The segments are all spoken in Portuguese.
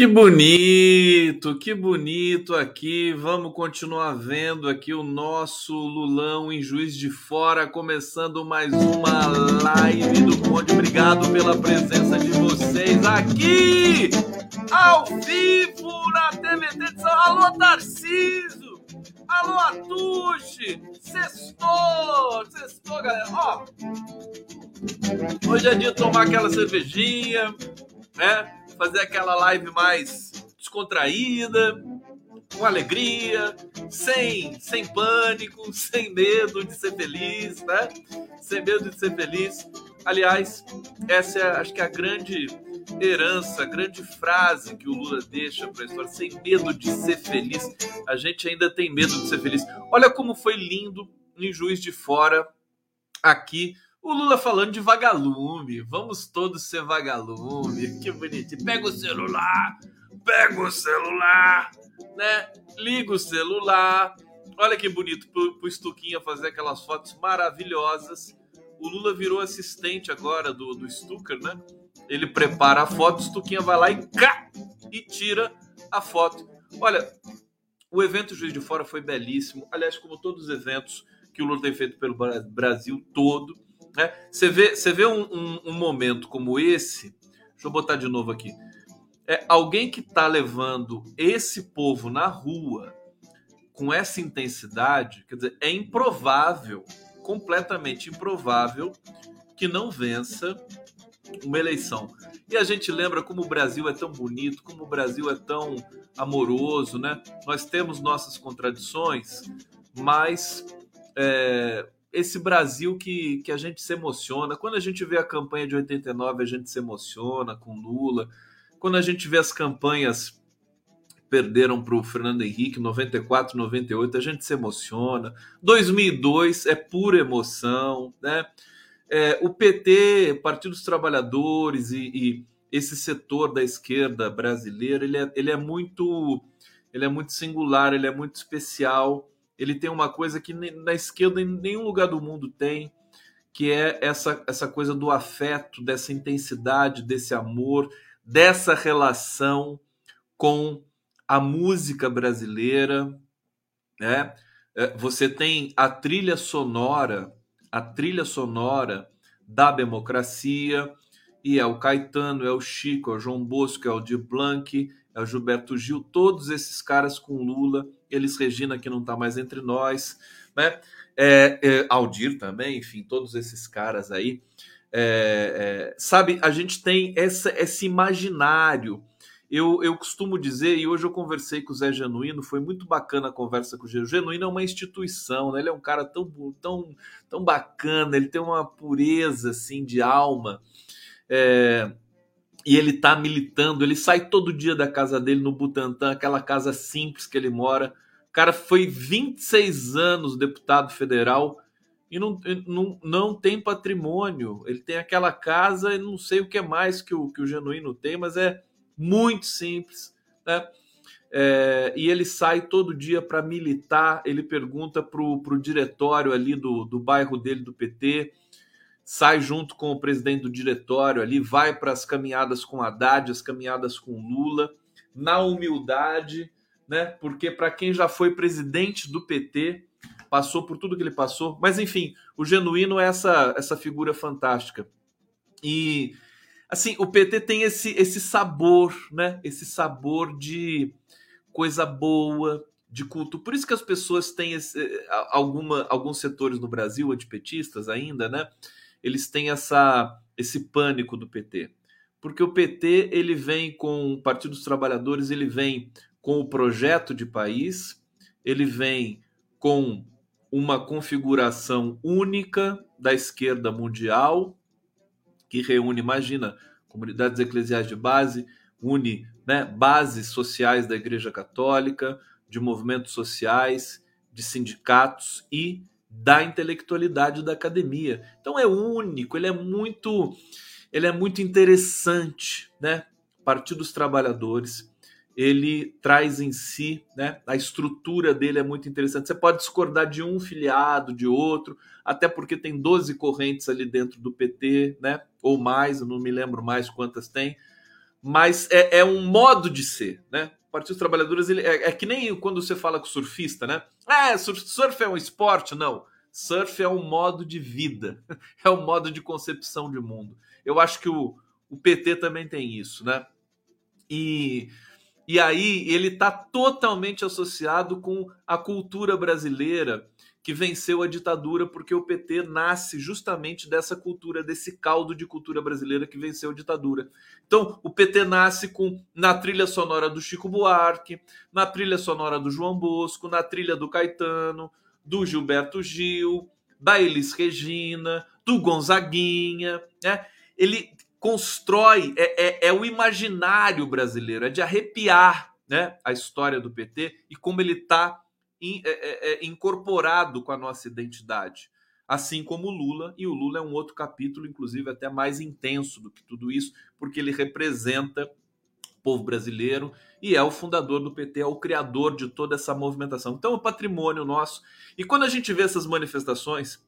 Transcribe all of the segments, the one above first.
Que bonito, que bonito aqui. Vamos continuar vendo aqui o nosso Lulão em Juiz de Fora, começando mais uma live do Conde. Obrigado pela presença de vocês aqui, ao vivo na TVT de São Alô, Tarciso! Alô, Atuche! Sextou! Sextou, galera! Ó, hoje é dia de tomar aquela cervejinha, né? Fazer aquela live mais descontraída, com alegria, sem, sem pânico, sem medo de ser feliz, né? Sem medo de ser feliz. Aliás, essa é, acho que é a grande herança, a grande frase que o Lula deixa para a história, sem medo de ser feliz. A gente ainda tem medo de ser feliz. Olha como foi lindo em Juiz de Fora aqui o Lula falando de vagalume. Vamos todos ser vagalume. Que bonitinho. Pega o celular, pega o celular, né? Liga o celular. Olha que bonito pro, pro Stuquinha fazer aquelas fotos maravilhosas. O Lula virou assistente agora do, do né? Ele prepara a foto, Stuquinha vai lá e cá, e tira a foto. Olha, o evento Juiz de Fora foi belíssimo. Aliás, como todos os eventos que o Lula tem feito pelo Bra- Brasil todo. Né? Você vê, você vê um, um- um momento como esse. Deixa eu botar de novo aqui. É alguém que está levando esse povo na rua com essa intensidade, quer dizer, é improvável, completamente improvável, que não vença uma eleição. E a gente lembra como o Brasil é tão bonito, como o Brasil é tão amoroso, né? Nós temos nossas contradições, mas é, esse Brasil que, que a gente se emociona. Quando a gente vê a campanha de 89, a gente se emociona com Lula. Quando a gente vê as campanhas perderam para o Fernando Henrique, 94, 98, a gente se emociona. 2002 é pura emoção, né? É, o PT, Partido dos Trabalhadores e, e esse setor da esquerda brasileira, ele é, ele é muito ele é muito singular, ele é muito especial. Ele tem uma coisa que na esquerda em nenhum lugar do mundo tem, que é essa, essa coisa do afeto, dessa intensidade, desse amor, dessa relação com a música brasileira, né? É, Você tem a trilha sonora, a trilha sonora da democracia, e é o Caetano, é o Chico, é o João Bosco, é o Di Blanc, é o Gilberto Gil, todos esses caras com Lula, eles Regina que não está mais entre nós, né? É, é, Aldir também, enfim, todos esses caras aí. É, é, sabe, a gente tem essa, esse imaginário. Eu, eu costumo dizer, e hoje eu conversei com o Zé Genuíno, foi muito bacana a conversa com o. O Genuíno é uma instituição, né? ele é um cara tão, tão, tão bacana, ele tem uma pureza assim de alma. É, e ele tá militando, ele sai todo dia da casa dele no Butantã, aquela casa simples que ele mora. O cara foi 26 anos deputado federal e não, não, não tem patrimônio. Ele tem aquela casa e não sei o que mais que o, que o Genuíno tem, mas é muito simples. Né? É, e ele sai todo dia para militar. Ele pergunta para o diretório ali do, do bairro dele, do PT, sai junto com o presidente do diretório ali, vai para as caminhadas com Haddad, as caminhadas com Lula, na humildade, né? Porque para quem já foi presidente do PT, passou por tudo que ele passou, mas enfim, o genuíno é essa essa figura fantástica. E assim, o PT tem esse esse sabor, né? Esse sabor de coisa boa, de culto. Por isso que as pessoas têm esse, alguma, alguns setores no Brasil, antipetistas ainda, né? Eles têm essa, esse pânico do PT. Porque o PT ele vem com o Partido dos Trabalhadores, ele vem com o projeto de país, ele vem com uma configuração única da esquerda mundial, que reúne, imagina, comunidades eclesiais de base, une né, bases sociais da Igreja Católica, de movimentos sociais, de sindicatos e da intelectualidade da academia. Então é único, ele é muito, ele é muito interessante, né? Partido dos Trabalhadores, ele traz em si, né? A estrutura dele é muito interessante. Você pode discordar de um filiado, de outro, até porque tem 12 correntes ali dentro do PT, né? Ou mais, eu não me lembro mais quantas tem mas é, é, um modo de ser, né? Partido dos Trabalhadores ele, é, é, que nem quando você fala com surfista, né? Ah, surf, surf é um esporte? Não. Surf é um modo de vida, é um modo de concepção de mundo. Eu acho que o, o PT também tem isso, né? E, e aí ele está totalmente associado com a cultura brasileira que venceu a ditadura, porque o PT nasce justamente dessa cultura, desse caldo de cultura brasileira que venceu a ditadura. Então, o PT nasce com na trilha sonora do Chico Buarque, na trilha sonora do João Bosco, na trilha do Caetano, do Gilberto Gil, da Elis Regina, do Gonzaguinha, né? Ele constrói, é, é, é o imaginário brasileiro, é de arrepiar né, a história do PT e como ele está in, é, é, é, incorporado com a nossa identidade. Assim como o Lula, e o Lula é um outro capítulo, inclusive até mais intenso do que tudo isso, porque ele representa o povo brasileiro e é o fundador do PT, é o criador de toda essa movimentação. Então, é um patrimônio nosso. E quando a gente vê essas manifestações,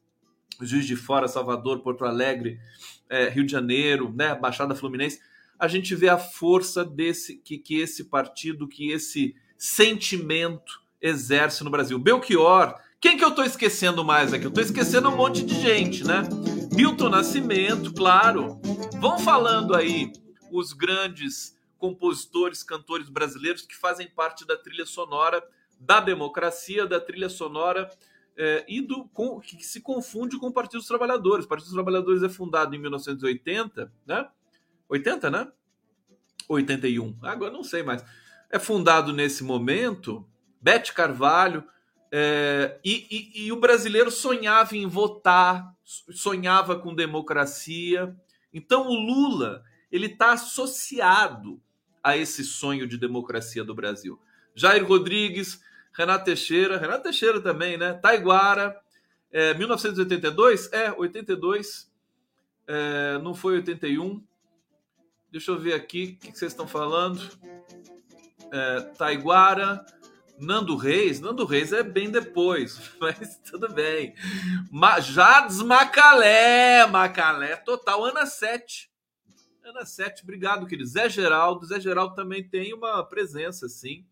Juiz de Fora, Salvador, Porto Alegre, é, Rio de Janeiro, né, Baixada Fluminense, a gente vê a força desse que, que esse partido, que esse sentimento exerce no Brasil. Belchior, quem que eu estou esquecendo mais aqui? Eu estou esquecendo um monte de gente, né? Milton Nascimento, claro. Vão falando aí os grandes compositores, cantores brasileiros que fazem parte da trilha sonora da democracia, da trilha sonora é, e do com, que se confunde com o Partido dos Trabalhadores. O Partido dos Trabalhadores é fundado em 1980, né? 80, né? 81. Agora não sei mais. É fundado nesse momento Bete Carvalho. É, e, e, e o brasileiro sonhava em votar, sonhava com democracia. Então o Lula ele está associado a esse sonho de democracia do Brasil. Jair Rodrigues, Renato Teixeira, Renato Teixeira também, né? Taiguara, é, 1982? É, 82. É, não foi 81. Deixa eu ver aqui o que vocês estão falando. É, Taiguara, Nando Reis, Nando Reis é bem depois, mas tudo bem. Ma Jades Macalé, Macalé total, Ana 7. Ana 7, obrigado, querido. Zé Geraldo, Zé Geraldo também tem uma presença, assim,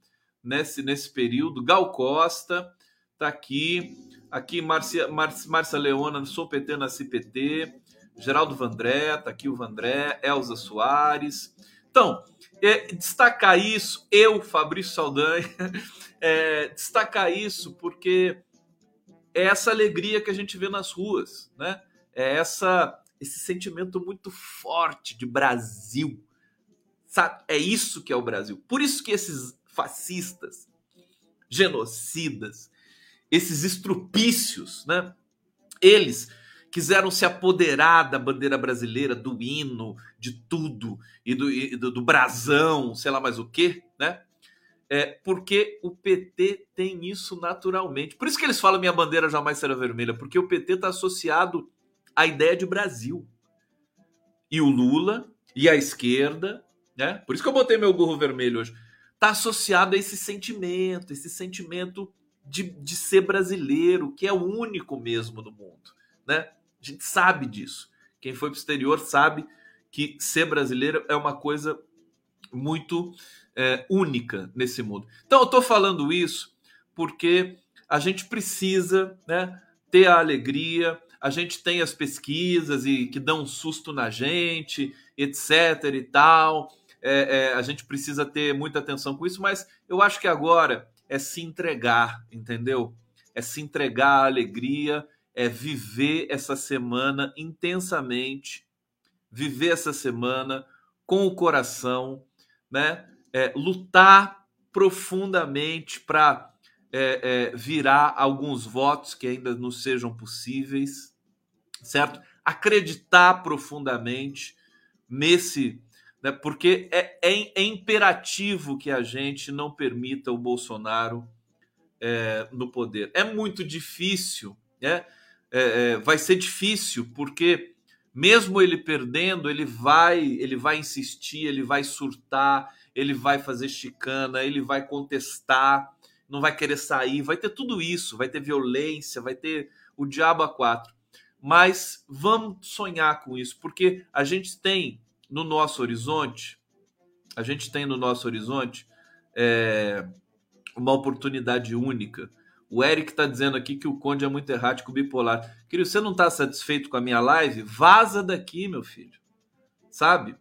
nesse, nesse período. Gal Costa tá aqui. Aqui, Márcia, Márcia Leona, sou PT na CPT. Geraldo Vandré, tá aqui o Vandré. Elza Soares. Então, é, destacar isso, eu, Fabrício Saldanha, é, destacar isso porque é essa alegria que a gente vê nas ruas, né? É essa esse sentimento muito forte de Brasil. Sabe? É isso que é o Brasil. Por isso que esses fascistas, genocidas, esses estrupícios, né? Eles quiseram se apoderar da bandeira brasileira, do hino, de tudo, e do, e do, do brasão, sei lá mais o quê, né? É, porque o PT tem isso naturalmente. Por isso que eles falam minha bandeira jamais será vermelha, porque o PT está associado à ideia de Brasil. E o Lula e a esquerda, né? Por isso que eu botei meu gorro vermelho hoje. está associado a esse sentimento, esse sentimento de, de ser brasileiro, que é o único mesmo no mundo, né? A gente sabe disso. Quem foi para exterior sabe que ser brasileiro é uma coisa muito é, única nesse mundo. Então, eu estou falando isso porque a gente precisa né, ter a alegria, a gente tem as pesquisas e que dão um susto na gente, etc. e tal. É, é, a gente precisa ter muita atenção com isso, mas eu acho que agora é se entregar, entendeu? É se entregar à alegria, é viver essa semana intensamente, viver essa semana com o coração, né? É, lutar profundamente para é, é, virar alguns votos que ainda não sejam possíveis, certo? Acreditar profundamente nesse, né? Porque é, é, é imperativo que a gente não permita o Bolsonaro é, no poder. É muito difícil, né? É, é, vai ser difícil porque mesmo ele perdendo, ele vai, ele vai insistir, ele vai surtar, ele vai fazer chicana, ele vai contestar, não vai querer sair, vai ter tudo isso, vai ter violência, vai ter o diabo a quatro. Mas vamos sonhar com isso, porque a gente tem no nosso horizonte, a gente tem no nosso horizonte é, uma oportunidade única o Eric está dizendo aqui que o Conde é muito errático bipolar. Querido, você não está satisfeito com a minha live? Vaza daqui, meu filho. Sabe?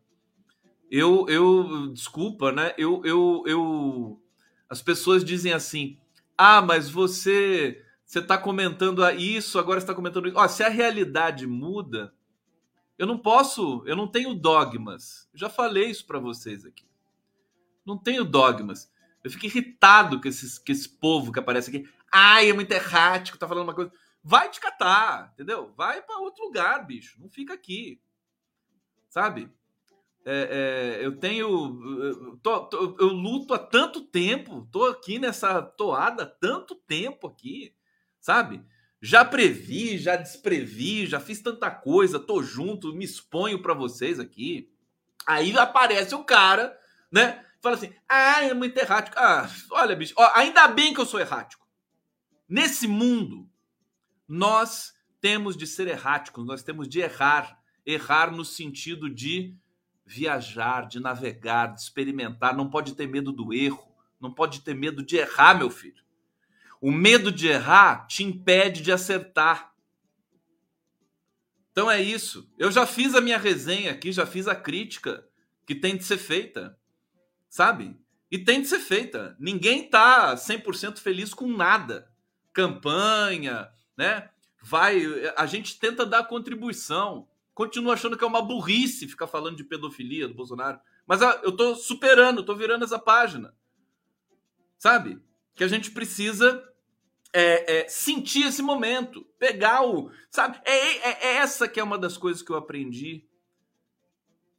Eu, eu, desculpa, né? Eu, eu, eu, as pessoas dizem assim: ah, mas você, você está comentando isso, agora está comentando isso. Ó, se a realidade muda, eu não posso, eu não tenho dogmas. Já falei isso para vocês aqui. Não tenho dogmas. Eu fico irritado com, esses, com esse povo que aparece aqui. Ai, é muito errático, tá falando uma coisa. Vai te catar, entendeu? Vai para outro lugar, bicho. Não fica aqui. Sabe? É, é, eu tenho. Eu, tô, tô, eu, luto há tanto tempo, tô aqui nessa toada há tanto tempo aqui, sabe? Já previ, já desprevi, já fiz tanta coisa, tô junto, me exponho para vocês aqui. Aí aparece o cara, né? Fala assim: ah, é muito errático. Ah, olha, bicho, ó, ainda bem que eu sou errático. Nesse mundo, nós temos de ser erráticos, nós temos de errar. Errar no sentido de viajar, de navegar, de experimentar. Não pode ter medo do erro, não pode ter medo de errar, meu filho. O medo de errar te impede de acertar. Então é isso. Eu já fiz a minha resenha aqui, já fiz a crítica que tem de ser feita, sabe? E tem de ser feita. Ninguém tá 100% feliz com nada campanha, né? Vai, a gente tenta dar contribuição. Continua achando que é uma burrice ficar falando de pedofilia do Bolsonaro, mas ah, eu tô superando, tô virando essa página, sabe? Que a gente precisa é, é, sentir esse momento, pegar o, sabe? É, é, é essa que é uma das coisas que eu aprendi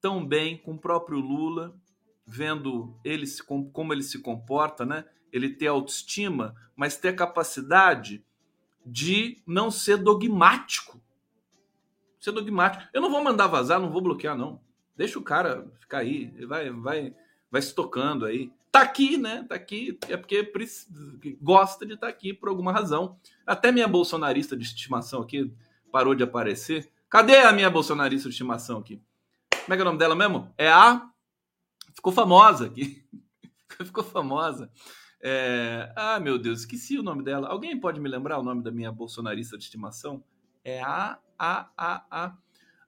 tão bem com o próprio Lula, vendo ele se, como ele se comporta, né? Ele ter autoestima, mas ter capacidade de não ser dogmático. Ser dogmático. Eu não vou mandar vazar, não vou bloquear, não. Deixa o cara ficar aí, vai, vai, vai se tocando aí. Tá aqui, né? Tá aqui, é porque gosta de estar tá aqui por alguma razão. Até minha bolsonarista de estimação aqui parou de aparecer. Cadê a minha bolsonarista de estimação aqui? Como é que é o nome dela mesmo? É a. Ficou famosa aqui. Ficou famosa. É... Ah, meu Deus, esqueci o nome dela. Alguém pode me lembrar o nome da minha bolsonarista de estimação? É a, a, a, a.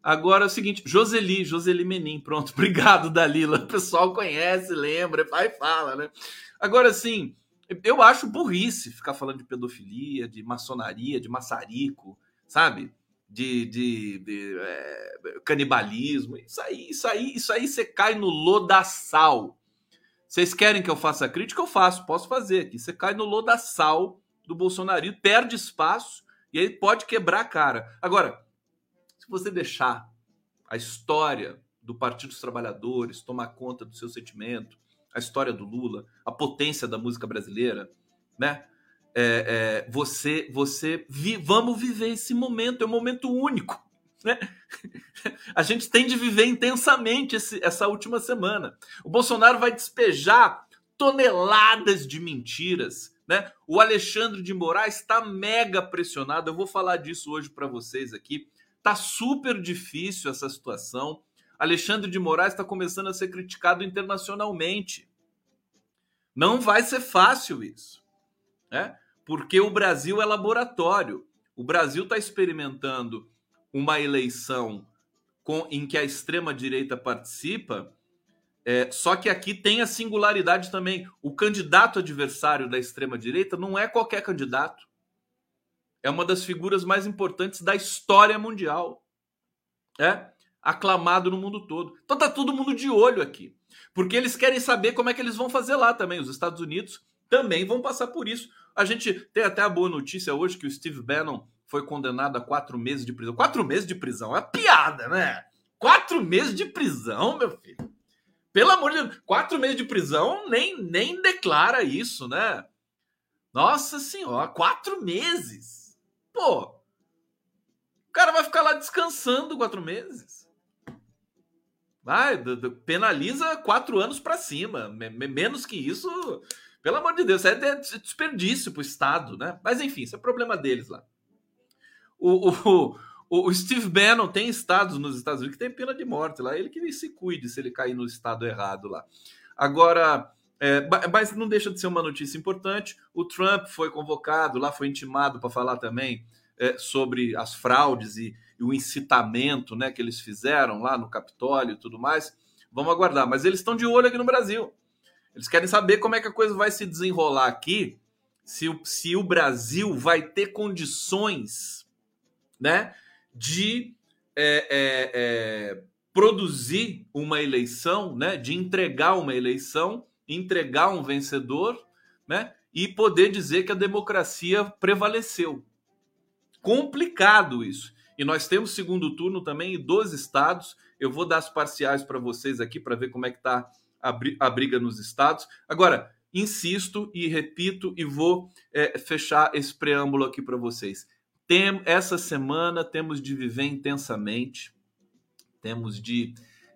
Agora é o seguinte, Joseli, Joseli Menin, pronto, obrigado, Dalila. O pessoal conhece, lembra, pai fala, né? Agora, sim, eu acho burrice ficar falando de pedofilia, de maçonaria, de maçarico, sabe? De, de, de é, canibalismo. Isso aí, isso aí, isso aí você cai no lodaçal. Vocês querem que eu faça crítica? Eu faço, posso fazer aqui. Você cai no lodaçal do bolsonarismo, perde espaço e aí pode quebrar a cara. Agora, se você deixar a história do Partido dos Trabalhadores tomar conta do seu sentimento, a história do Lula, a potência da música brasileira, né? É, é, você, você, vi, vamos viver esse momento, é um momento único. Né? A gente tem de viver intensamente esse, essa última semana. O Bolsonaro vai despejar toneladas de mentiras. Né? O Alexandre de Moraes está mega pressionado. Eu vou falar disso hoje para vocês aqui. Tá super difícil essa situação. Alexandre de Moraes está começando a ser criticado internacionalmente. Não vai ser fácil isso, né? Porque o Brasil é laboratório. O Brasil está experimentando uma eleição com, em que a extrema direita participa é, só que aqui tem a singularidade também. O candidato adversário da extrema-direita não é qualquer candidato. É uma das figuras mais importantes da história mundial. É aclamado no mundo todo. Então tá todo mundo de olho aqui. Porque eles querem saber como é que eles vão fazer lá também. Os Estados Unidos também vão passar por isso. A gente tem até a boa notícia hoje que o Steve Bannon foi condenado a quatro meses de prisão. Quatro meses de prisão é piada, né? Quatro meses de prisão, meu filho. Pelo amor de Deus, quatro meses de prisão nem, nem declara isso, né? Nossa senhora, quatro meses. Pô, o cara vai ficar lá descansando quatro meses. Vai, penaliza quatro anos para cima. Menos que isso, pelo amor de Deus, é desperdício pro Estado, né? Mas enfim, isso é problema deles lá. O, o, o, Steve Bannon tem estados nos Estados Unidos que tem pena de morte lá. Ele que se cuide se ele cair no estado errado lá. Agora, é, mas não deixa de ser uma notícia importante. O Trump foi convocado lá, foi intimado para falar também é, sobre as fraudes e, e, o incitamento né, que eles fizeram lá no Capitólio e tudo mais. Vamos aguardar. Mas eles estão de olho aqui no Brasil. Eles querem saber como é que a coisa vai se desenrolar aqui, se se o Brasil vai ter condições, né? de é, é, é, produzir uma eleição, né, de entregar uma eleição, entregar um vencedor, né, e poder dizer que a democracia prevaleceu. Complicado isso. E nós temos segundo turno também em 12 estados. Eu vou dar as parciais para vocês aqui para ver como é que está a, briga nos estados. Agora, insisto e repito e vou é, fechar esse preâmbulo aqui para vocês. Tem, essa semana temos de viver intensamente, temos de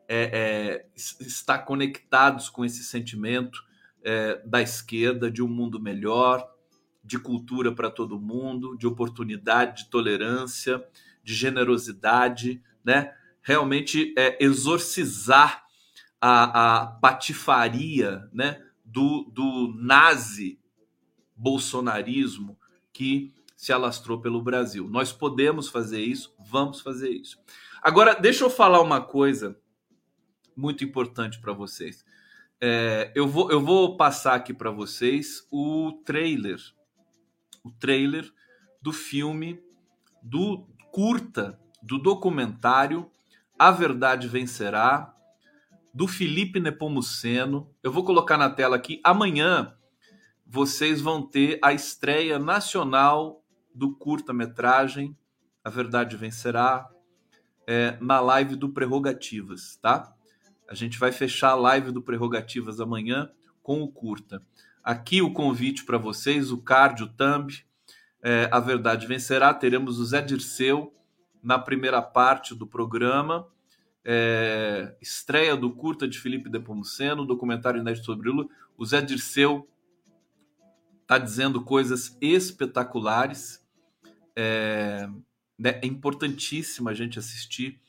é, é, estar conectados com esse sentimento é, da esquerda, de um mundo melhor, de cultura para todo mundo, de oportunidade, de tolerância, de generosidade, né? Realmente é, exorcizar a, a patifaria, né? Do, do nazi bolsonarismo que se alastrou pelo Brasil. Nós podemos fazer isso, vamos fazer isso. Agora, deixa eu falar uma coisa muito importante para vocês. É, eu, vou, eu vou passar aqui para vocês o trailer, o trailer do filme, do curta, do documentário A Verdade Vencerá, do Felipe Nepomuceno. Eu vou colocar na tela aqui. Amanhã vocês vão ter a estreia nacional do curta-metragem A Verdade Vencerá é, na live do Prerrogativas, tá? A gente vai fechar a live do Prerrogativas amanhã com o curta. Aqui o convite para vocês, o card, o thumb, é, A Verdade Vencerá. Teremos o Zé Dirceu na primeira parte do programa. É, estreia do curta de Felipe Depomuceno, documentário inédito sobre Lula. O Zé Dirceu está dizendo coisas espetaculares é, né, é importantíssimo a gente assistir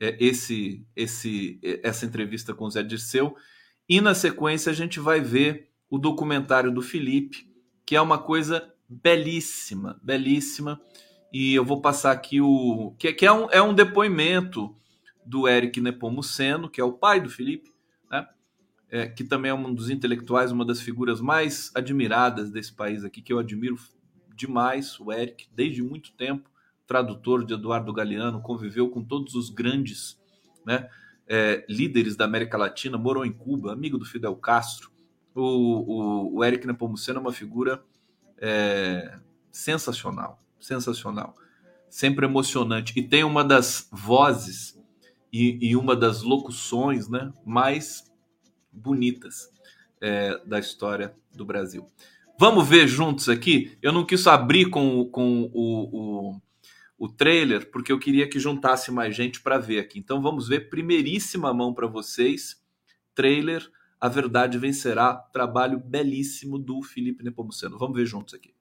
é, esse, esse, essa entrevista com o Zé Dirceu. E na sequência a gente vai ver o documentário do Felipe, que é uma coisa belíssima, belíssima. E eu vou passar aqui o. que, que é, um, é um depoimento do Eric Nepomuceno, que é o pai do Felipe, né? É, que também é um dos intelectuais, uma das figuras mais admiradas desse país aqui, que eu admiro demais o Eric, desde muito tempo, tradutor de Eduardo Galeano, conviveu com todos os grandes né, é, líderes da América Latina, morou em Cuba, amigo do Fidel Castro. O, o, o Eric Nepomuceno é uma figura é, sensacional, sensacional, sempre emocionante. E tem uma das vozes e, e uma das locuções né, mais bonitas é, da história do Brasil. Vamos ver juntos aqui? Eu não quis abrir com, com o, o, o trailer, porque eu queria que juntasse mais gente para ver aqui. Então vamos ver, primeiríssima mão para vocês, trailer A Verdade Vencerá, trabalho belíssimo do Felipe Nepomuceno. Vamos ver juntos aqui.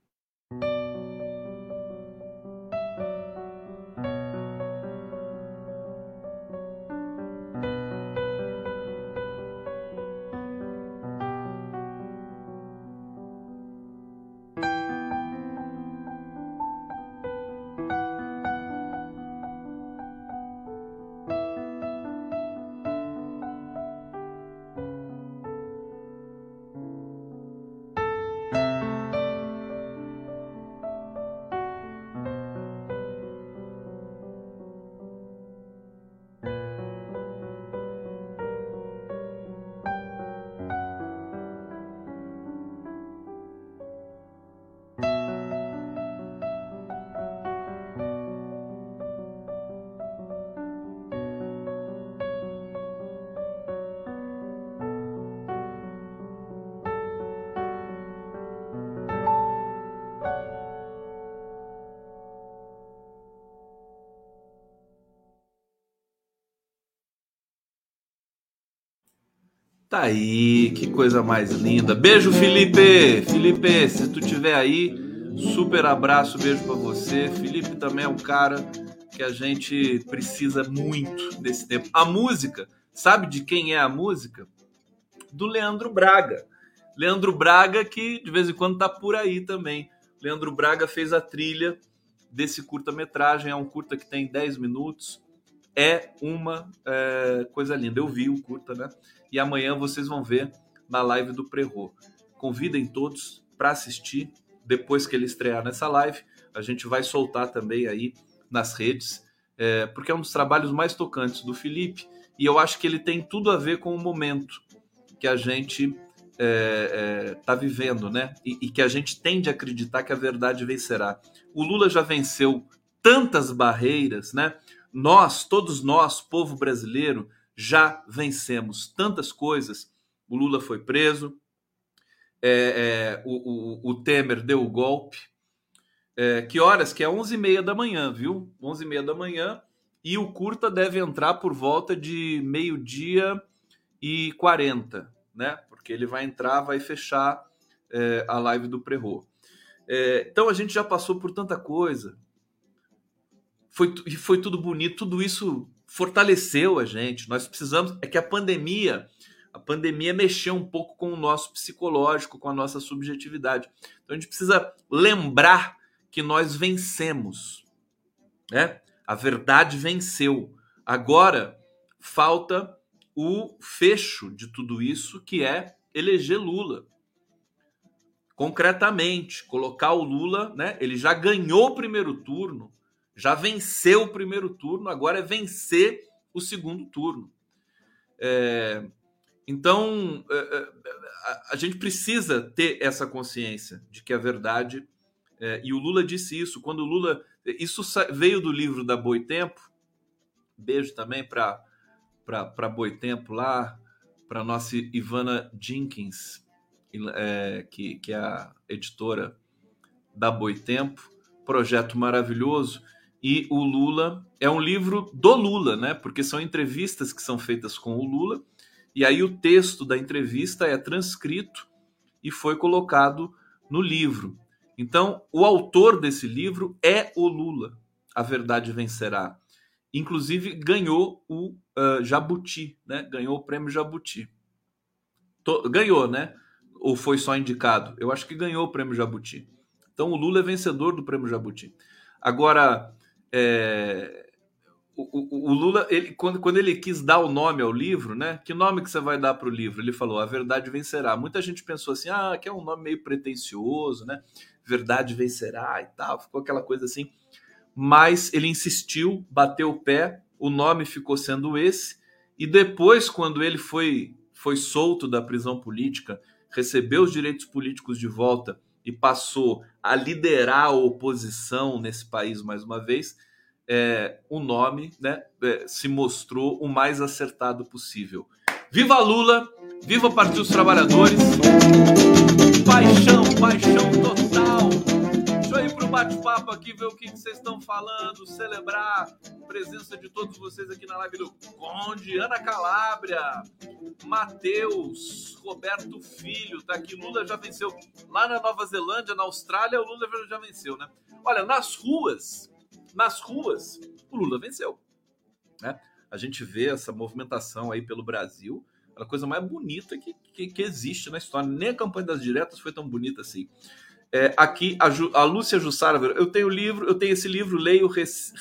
Aí, que coisa mais linda. Beijo, Felipe! Felipe, se tu tiver aí, super abraço, beijo para você. Felipe também é um cara que a gente precisa muito nesse tempo. A música, sabe de quem é a música? Do Leandro Braga. Leandro Braga, que de vez em quando tá por aí também. Leandro Braga fez a trilha desse curta-metragem, é um curta que tem 10 minutos. É uma é, coisa linda. Eu vi o curta, né? e amanhã vocês vão ver na live do Prerro. Convidem todos para assistir depois que ele estrear nessa live. A gente vai soltar também aí nas redes, é, porque é um dos trabalhos mais tocantes do Felipe e eu acho que ele tem tudo a ver com o momento que a gente está é, é, vivendo, né? E, e que a gente tende a acreditar que a verdade vencerá. O Lula já venceu tantas barreiras, né? Nós, todos nós, povo brasileiro, já vencemos tantas coisas. O Lula foi preso, é, é, o, o, o, Temer deu o golpe. É, que horas? Que é 11h30 da manhã, viu? 11h30 da manhã. E o curta deve entrar por volta de meio-dia e 40, né? Porque ele vai entrar, vai fechar é, a live do Prerro. É, então a gente já passou por tanta coisa. Foi, foi tudo bonito, tudo isso fortaleceu a gente. Nós precisamos é que a pandemia, a pandemia mexeu um pouco com o nosso psicológico, com a nossa subjetividade. Então a gente precisa lembrar que nós vencemos, né? A verdade venceu. Agora falta o fecho de tudo isso, que é eleger Lula. Concretamente, colocar o Lula, né? Ele já ganhou o primeiro turno já venceu o primeiro turno, agora é vencer o segundo turno. É, então, é, é, a, gente precisa ter essa consciência de que a verdade. É, e o Lula disse isso. Quando o Lula. Isso veio do livro da Boitempo. Beijo também para Boitempo lá, para nossa Ivana Jenkins, que, que é a editora da Boitempo. Projeto maravilhoso e o Lula é um livro do Lula, né? Porque são entrevistas que são feitas com o Lula e aí o texto da entrevista é transcrito e foi colocado no livro. Então, o autor desse livro é o Lula. A verdade vencerá. Inclusive ganhou o uh, Jabuti, né? Ganhou o prêmio Jabuti. Ganhou, né? Ou foi só indicado? Eu acho que ganhou o prêmio Jabuti. Então o Lula é vencedor do prêmio Jabuti. Agora, é, o, o, Lula, ele, quando, quando ele quis dar o nome ao livro, né? Que nome que você vai dar para o livro? Ele falou: A Verdade Vencerá. Muita gente pensou assim: ah, que é um nome meio pretencioso, né? Verdade Vencerá e tal. Ficou aquela coisa assim. Mas ele insistiu, bateu o pé, o nome ficou sendo esse. E depois, quando ele foi, foi solto da prisão política, recebeu os direitos políticos de volta e passou a liderar a oposição nesse país mais uma vez, é, o nome né, é, se mostrou o mais acertado possível. Viva Lula! Viva Partido dos Trabalhadores! Paixão, paixão total! Pro bate-papo aqui, ver o que, vocês estão falando, celebrar a presença de todos vocês aqui na live do Conde, Ana Calabria, Matheus, Roberto Filho, tá aqui. Lula já venceu lá na Nova Zelândia, na Austrália, o Lula já venceu, né? Olha, nas ruas, nas ruas, o Lula venceu, né? A gente vê essa movimentação aí pelo Brasil, a coisa mais bonita que, que, que, existe na história. Nem a campanha das diretas foi tão bonita assim. É, aqui, a, Ju, a Lúcia Jussara, eu tenho livro, eu tenho esse livro, leio,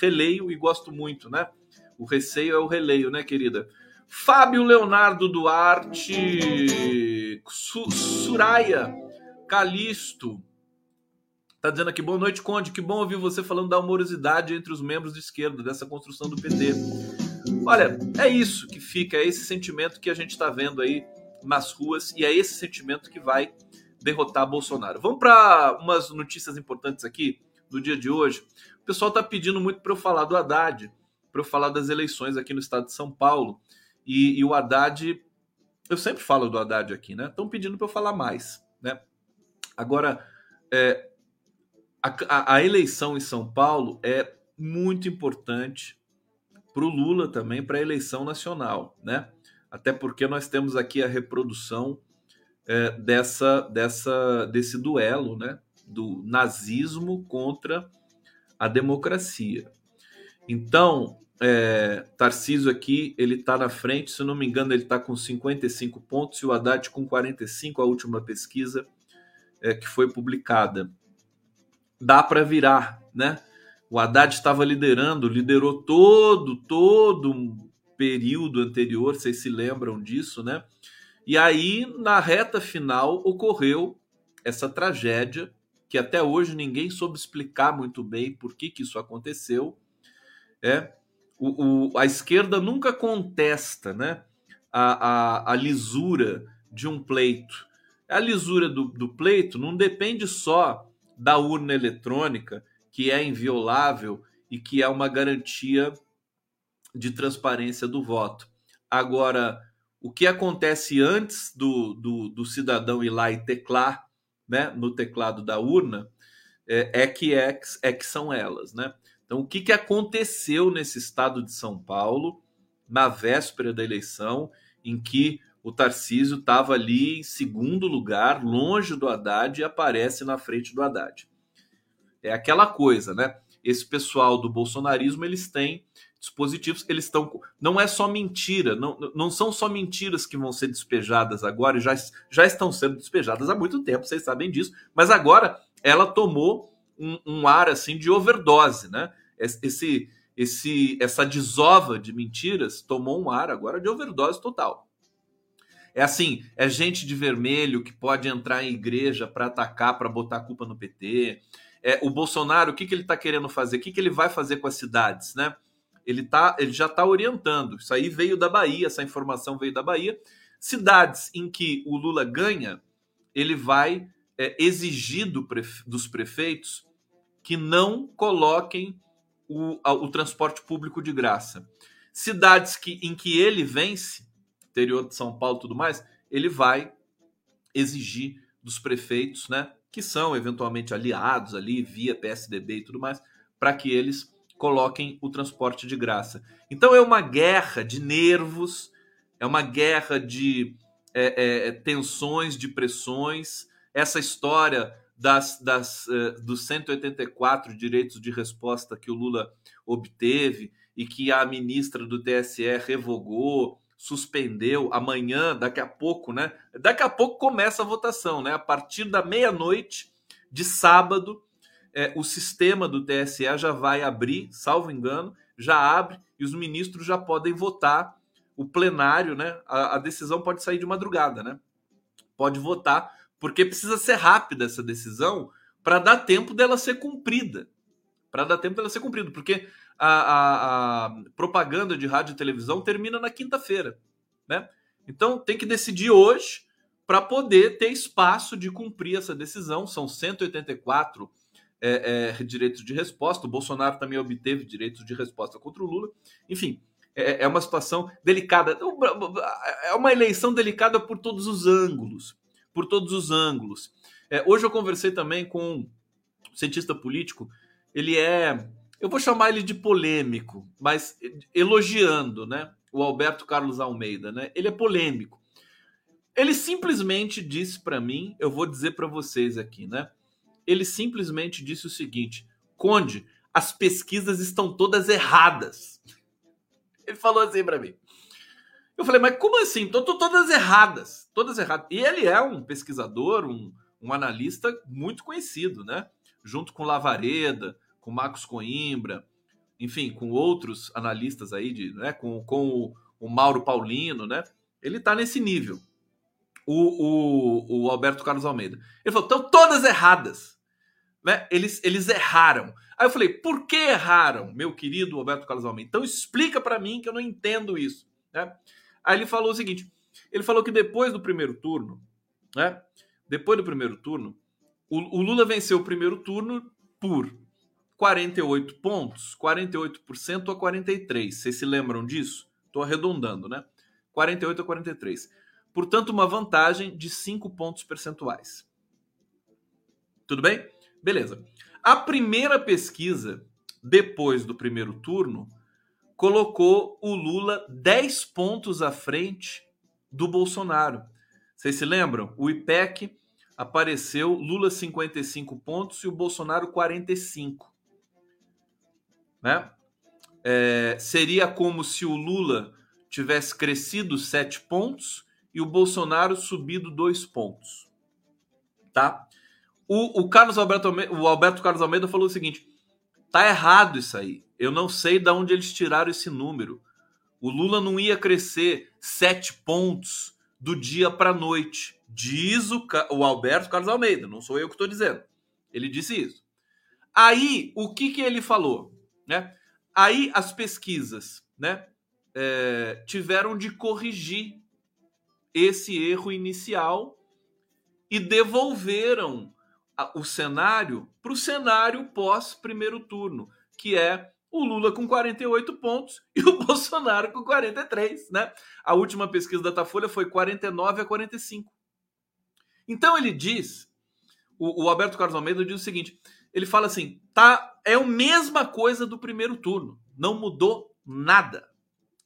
releio e gosto muito, né? O receio é o releio, né, querida? Fábio Leonardo Duarte, Su, Suraya, Calixto, tá dizendo aqui, boa noite, Conde, que bom ouvir você falando da amorosidade entre os membros de esquerda, dessa construção do PT. Olha, é isso que fica, é esse sentimento que a gente está vendo aí nas ruas e é esse sentimento que vai derrotar Bolsonaro. Vamos para umas notícias importantes aqui do dia de hoje. O pessoal está pedindo muito para eu falar do Haddad, para eu falar das eleições aqui no estado de São Paulo. E, e o Haddad, eu sempre falo do Haddad aqui, né? Estão pedindo para eu falar mais, né? Agora, é, a, a, eleição em São Paulo é muito importante para o Lula também, para a eleição nacional, né? Até porque nós temos aqui a reprodução é, dessa, dessa, desse duelo, né? Do nazismo contra a democracia. Então, é, Tarcísio aqui, ele está na frente, se não me engano, ele está com 55 pontos e o Haddad com 45, a última pesquisa é, que foi publicada. Dá para virar, né? O Haddad estava liderando, liderou todo, todo período anterior, vocês se lembram disso, né? E aí, na reta final, ocorreu essa tragédia, que até hoje ninguém soube explicar muito bem por que, que isso aconteceu. É, o, o, a esquerda nunca contesta né, a, a, a lisura de um pleito. A lisura do, do pleito não depende só da urna eletrônica, que é inviolável e que é uma garantia de transparência do voto. Agora, o que acontece antes do, do, do cidadão ir lá e teclar né, no teclado da urna é, é, que é, é que são elas. Né? Então, o que, que aconteceu nesse estado de São Paulo, na véspera da eleição, em que o Tarcísio estava ali em segundo lugar, longe do Haddad, e aparece na frente do Haddad. É aquela coisa, né? Esse pessoal do bolsonarismo, eles têm dispositivos, eles estão. Não é só mentira, não, não são só mentiras que vão ser despejadas agora, já, já estão sendo despejadas há muito tempo, vocês sabem disso, mas agora ela tomou um, um ar assim de overdose, né? Esse, esse, essa desova de mentiras tomou um ar agora de overdose total. É assim, é gente de vermelho que pode entrar em igreja para atacar, para botar a culpa no PT é, o Bolsonaro, o que, que ele está querendo fazer? O que, que ele vai fazer com as cidades, né? Ele, tá, ele já está orientando. Isso aí veio da Bahia, essa informação veio da Bahia. Cidades em que o Lula ganha, ele vai é, exigir do prefe, dos prefeitos que não coloquem o, o transporte público de graça. Cidades que, em que ele vence, interior de São Paulo e tudo mais, ele vai exigir dos prefeitos, né, que são eventualmente aliados ali via PSDB e tudo mais, para que eles coloquem o transporte de graça. Então é uma guerra de nervos, é uma guerra de é, é, tensões, de pressões. Essa história das, das, uh, dos 184 direitos de resposta que o Lula obteve e que a ministra do TSE revogou, suspendeu amanhã, daqui a pouco, né? Daqui a pouco começa a votação, né? A partir da meia-noite de sábado, é, o sistema do TSE já vai abrir, salvo engano, já abre e os ministros já podem votar. O plenário, né? A, a decisão pode sair de madrugada, né? Pode votar, porque precisa ser rápida essa decisão para dar tempo dela ser cumprida. Para dar tempo dela ser cumprida, porque a, a, a propaganda de rádio e televisão termina na quinta-feira, né? Então tem que decidir hoje para poder ter espaço de cumprir essa decisão. São 184 é, é, direitos de resposta. O Bolsonaro também obteve direitos de resposta contra o Lula. Enfim, é, é uma situação delicada. É uma eleição delicada por todos os ângulos. Por todos os ângulos. É, hoje eu conversei também com cientista político, ele é, eu vou chamar ele de polêmico, mas elogiando, né? O Alberto Carlos Almeida, né? Ele é polêmico. Ele simplesmente disse para mim, eu vou dizer para vocês aqui, né? Ele simplesmente disse o seguinte: Conde, as pesquisas estão todas erradas. Ele falou assim para mim. Eu falei, mas como assim? Estão todas erradas. Todas erradas. E ele é um pesquisador, um, um analista muito conhecido, né? Junto com Lavareda, com Marcos Coimbra, enfim, com outros analistas aí, de, né? com, com o, o Mauro Paulino, né? Ele está nesse nível. O, o, o Alberto Carlos Almeida. Ele falou, estão todas erradas. Né? Eles, eles erraram. Aí eu falei, por que erraram, meu querido Alberto Carlos Almeida? Então explica para mim que eu não entendo isso. Né? Aí ele falou o seguinte: ele falou que depois do primeiro turno, né? Depois do primeiro turno, o, o Lula venceu o primeiro turno por 48 pontos, 48% a 43. Vocês se lembram disso? Estou arredondando, né? 48 a 43. Portanto, uma vantagem de 5 pontos percentuais. Tudo bem? Beleza. A primeira pesquisa, depois do primeiro turno, colocou o Lula 10 pontos à frente do Bolsonaro. Vocês se lembram? O IPEC apareceu Lula 55 pontos e o Bolsonaro 45. Né? É, seria como se o Lula tivesse crescido 7 pontos e o Bolsonaro subido 2 pontos. Tá? O, o Carlos Alberto o Alberto Carlos Almeida falou o seguinte: tá errado isso aí. Eu não sei de onde eles tiraram esse número. O Lula não ia crescer sete pontos do dia para noite. Diz o, o, Alberto Carlos Almeida, não sou eu que estou dizendo. Ele disse isso. Aí, o que, que ele falou? Né? Aí, as pesquisas né, é, tiveram de corrigir esse erro inicial e devolveram o cenário para o cenário pós primeiro turno, que é o Lula com 48 pontos e o Bolsonaro com 43, né? A última pesquisa da Datafolha foi 49 a 45. Então ele diz, o, o Alberto Carlos Almeida diz o seguinte, ele fala assim, tá, é a mesma coisa do primeiro turno, não mudou nada,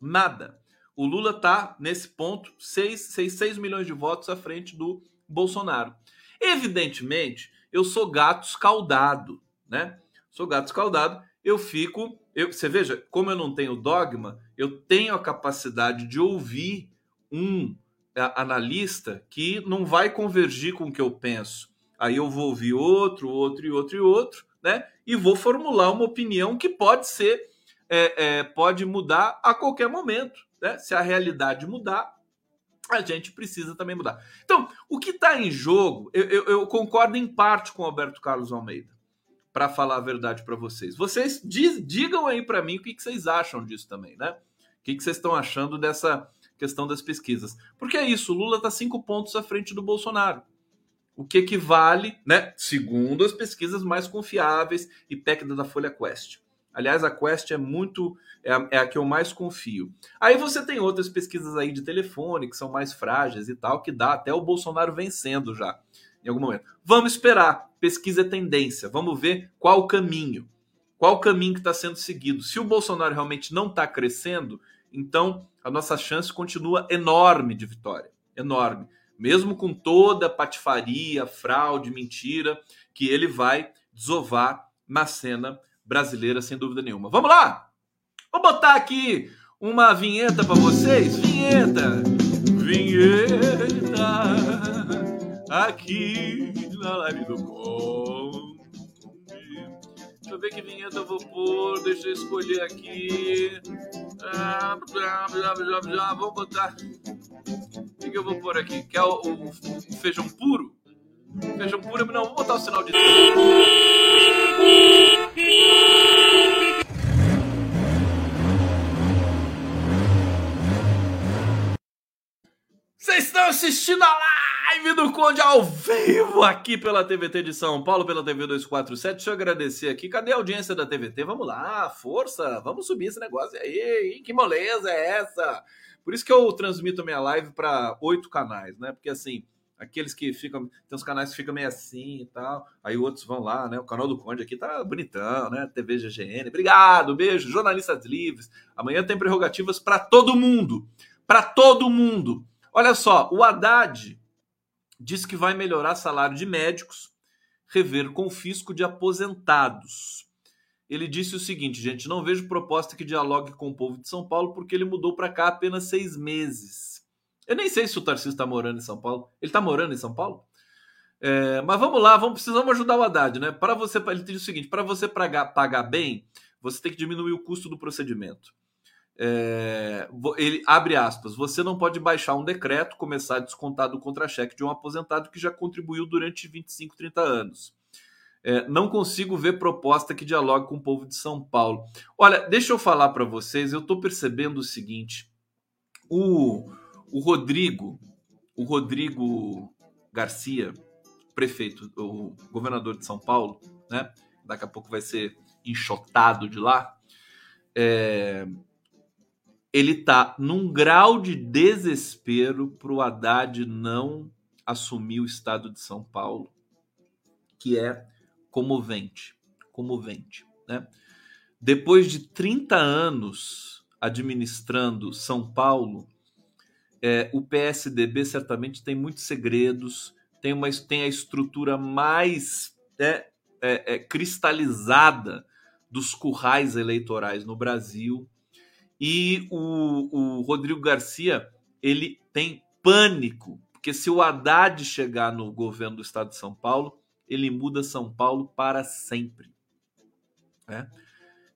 nada. O Lula tá nesse ponto 6, 6, 6 milhões de votos à frente do Bolsonaro. Evidentemente, eu sou gato escaldado, né? Sou gato escaldado eu fico. Eu, você veja, como eu não tenho dogma, eu tenho a capacidade de ouvir um analista que não vai convergir com o que eu penso. Aí eu vou ouvir outro, outro e outro e outro, né? E vou formular uma opinião que pode ser, é, é, pode mudar a qualquer momento. Né? Se a realidade mudar, a gente precisa também mudar. Então, o que está em jogo, eu, eu, eu, concordo em parte com Alberto Carlos Almeida para falar a verdade para vocês. Vocês diz, digam aí para mim o que, que, vocês acham disso também, né? O que, que vocês estão achando dessa questão das pesquisas? Porque é isso, o Lula está cinco pontos à frente do Bolsonaro. O que equivale, né? Segundo as pesquisas mais confiáveis e técnicas da Folha Quest. Aliás, a Quest é muito é a, é a, que eu mais confio. Aí você tem outras pesquisas aí de telefone que são mais frágeis e tal, que dá até o Bolsonaro vencendo já em algum momento. Vamos esperar. Pesquisa é tendência. Vamos ver qual o caminho. Qual o caminho que está sendo seguido. Se o Bolsonaro realmente não está crescendo, então a nossa chance continua enorme de vitória. Enorme. Mesmo com toda a patifaria, fraude, mentira que ele vai desovar na cena brasileira, sem dúvida nenhuma. Vamos lá! Vou botar aqui uma vinheta para vocês. Vinheta! Vinheta! aqui na live do Conde. Deixa eu ver que vinheta eu vou pôr, deixa eu escolher aqui. Ah, já, já, já, já, vou botar. O que, que eu vou pôr aqui? Quer o, o, o feijão puro? Feijão puro, não, vou botar o sinal de. Vocês estão assistindo a live do Conde ao vivo aqui pela TVT de São Paulo, pela TV 247. Deixa eu agradecer aqui. Cadê a audiência da TVT? Vamos lá, força, vamos subir esse negócio aí. Que moleza é essa? Por isso que eu transmito minha live para oito canais, né? Porque assim, Aqueles que ficam. Tem uns canais que ficam meio assim e tal. Aí outros vão lá, né? O canal do Conde aqui tá bonitão, né? TV GGN. Obrigado, beijo. Jornalistas livres. Amanhã tem prerrogativas para todo mundo. Para todo mundo. Olha só, o Haddad diz que vai melhorar salário de médicos, rever confisco de aposentados. Ele disse o seguinte, gente: não vejo proposta que dialogue com o povo de São Paulo porque ele mudou para cá apenas seis meses. Eu nem sei se o Tarcísio está morando em São Paulo. Ele está morando em São Paulo? É, mas vamos lá, vamos, precisamos ajudar o Haddad, né? Para você, ele diz o seguinte: para você pagar, pagar bem, você tem que diminuir o custo do procedimento. É, ele abre aspas, você não pode baixar um decreto, começar a descontar do contra-cheque de um aposentado que já contribuiu durante 25, 30 anos. É, não consigo ver proposta que dialogue com o povo de São Paulo. Olha, deixa eu falar para vocês, eu estou percebendo o seguinte: o, o Rodrigo, o Rodrigo Garcia, prefeito, o governador de São Paulo, né? Daqui a pouco vai ser enxotado de lá. É, ele tá num grau de desespero para o Haddad não assumir o estado de São Paulo, que é comovente, comovente, né? Depois de 30 anos administrando São Paulo, é, o PSDB certamente tem muitos segredos, tem, uma, tem a estrutura mais é, é, é, cristalizada dos currais eleitorais no Brasil. E o, o Rodrigo Garcia ele tem pânico, porque se o Haddad chegar no governo do estado de São Paulo, ele muda São Paulo para sempre. Né?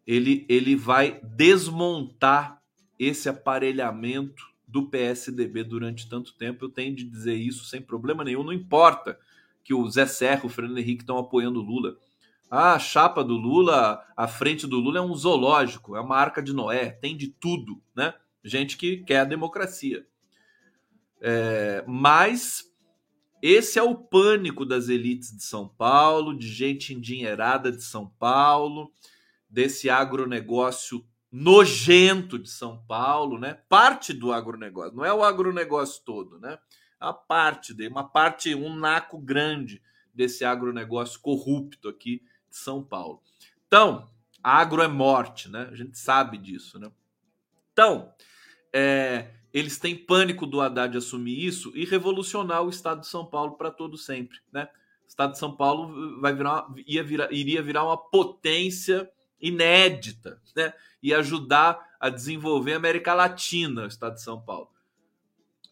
Ele, ele vai desmontar esse aparelhamento do PSDB durante tanto tempo. Eu tenho de dizer isso sem problema nenhum. Não importa que o Zé Serra, o Fernando Henrique estão apoiando o Lula. A chapa do Lula, a frente do Lula é um zoológico, é uma arca de Noé, tem de tudo, né? Gente que quer a democracia. É, mas esse é o pânico das elites de São Paulo, de gente endinheirada de São Paulo, desse agronegócio nojento de São Paulo, né? Parte do agronegócio, não é o agronegócio todo, né? A parte dele, uma parte, um naco grande desse agronegócio corrupto aqui São Paulo. Então, agro é morte, né? A gente sabe disso, né? Então, é, eles têm pânico do Haddad assumir isso e revolucionar o Estado de São Paulo para todo sempre, né? O Estado de São Paulo vai virar, ia virar, iria virar uma potência inédita, né? E ajudar a desenvolver a América Latina, o Estado de São Paulo.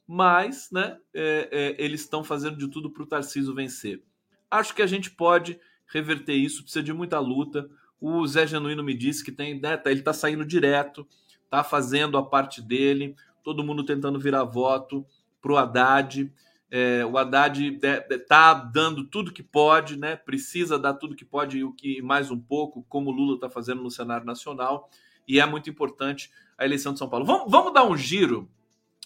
Mas, né, é, é, eles estão fazendo de tudo para o Tarcísio vencer. Acho que a gente pode reverter isso, precisa de muita luta. O Zé Genuíno me disse que tem, né, tá, ele está saindo direto, está fazendo a parte dele, todo mundo tentando virar voto para o Haddad. É, o Haddad está dando tudo que pode, né? Precisa dar tudo que pode e o que mais um pouco, como o Lula está fazendo no cenário nacional, e é muito importante a eleição de São Paulo. Vamos, vamos dar um giro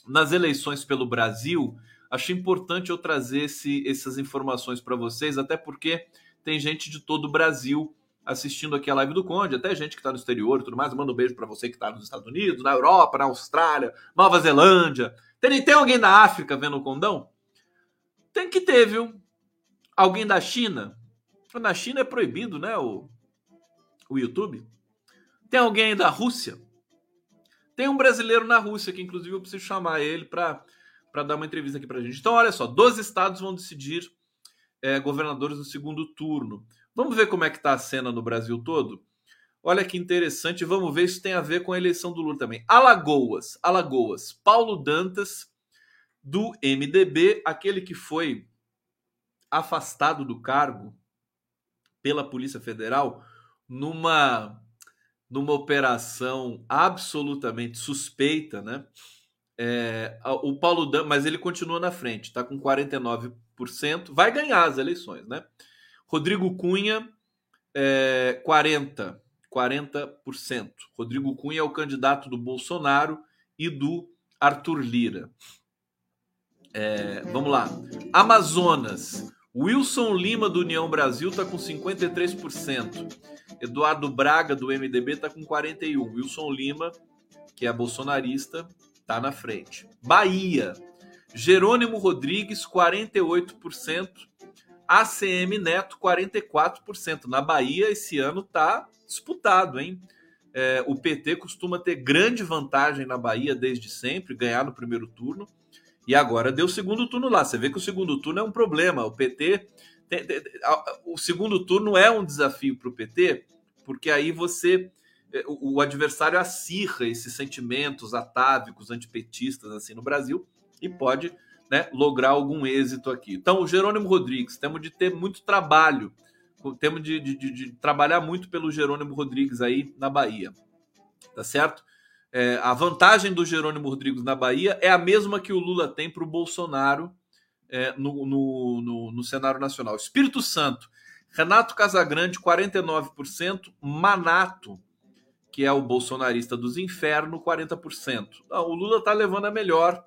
nas eleições pelo Brasil. Acho importante eu trazer esse, essas informações para vocês, até porque tem gente de todo o Brasil assistindo aqui a live do Conde, até gente que está no exterior e tudo mais. Manda um beijo para você que está nos Estados Unidos, na Europa, na Austrália, Nova Zelândia. Tem, tem alguém da África vendo o condão? Tem que ter, viu? Alguém da China? Na China é proibido, né? O, o YouTube. Tem alguém da Rússia? Tem um brasileiro na Rússia, que inclusive eu preciso chamar ele para dar uma entrevista aqui para gente. Então, olha só: 12 estados vão decidir é, governadores no segundo turno. Vamos ver como é que está a cena no Brasil todo? Olha que interessante, vamos ver se tem a ver com a eleição do Lula também. Alagoas, Alagoas, Paulo Dantas do MDB, aquele que foi afastado do cargo pela Polícia Federal numa numa operação absolutamente suspeita, né? É, o Paulo Dan, mas ele continua na frente, está com 49%, vai ganhar as eleições, né? Rodrigo Cunha, é, 40%, 40%. Rodrigo Cunha é o candidato do Bolsonaro e do Arthur Lira. É, vamos lá. Amazonas. Wilson Lima do União Brasil está com 53%. Eduardo Braga do MDB está com 41%. Wilson Lima, que é bolsonarista, está na frente. Bahia. Jerônimo Rodrigues, 48%. ACM Neto, 44%. Na Bahia, esse ano tá disputado, hein? É, o PT costuma ter grande vantagem na Bahia desde sempre, ganhar no primeiro turno. E agora deu o segundo turno lá. Você vê que o segundo turno é um problema. O PT. O segundo turno é um desafio para o PT, porque aí você. É, o, o adversário acirra esses sentimentos atávicos, antipetistas assim no Brasil e pode né, lograr algum êxito aqui. Então, o Jerônimo Rodrigues, temos de ter muito trabalho, temos de, de, de trabalhar muito pelo Jerônimo Rodrigues aí na Bahia, tá certo? É, a vantagem do Jerônimo Rodrigues na Bahia é a mesma que o Lula tem para o Bolsonaro é, no, no, no, no, cenário nacional. Espírito Santo, Renato Casagrande, 49%, Manato, que é o bolsonarista dos infernos, 40%. Não, o Lula está levando a melhor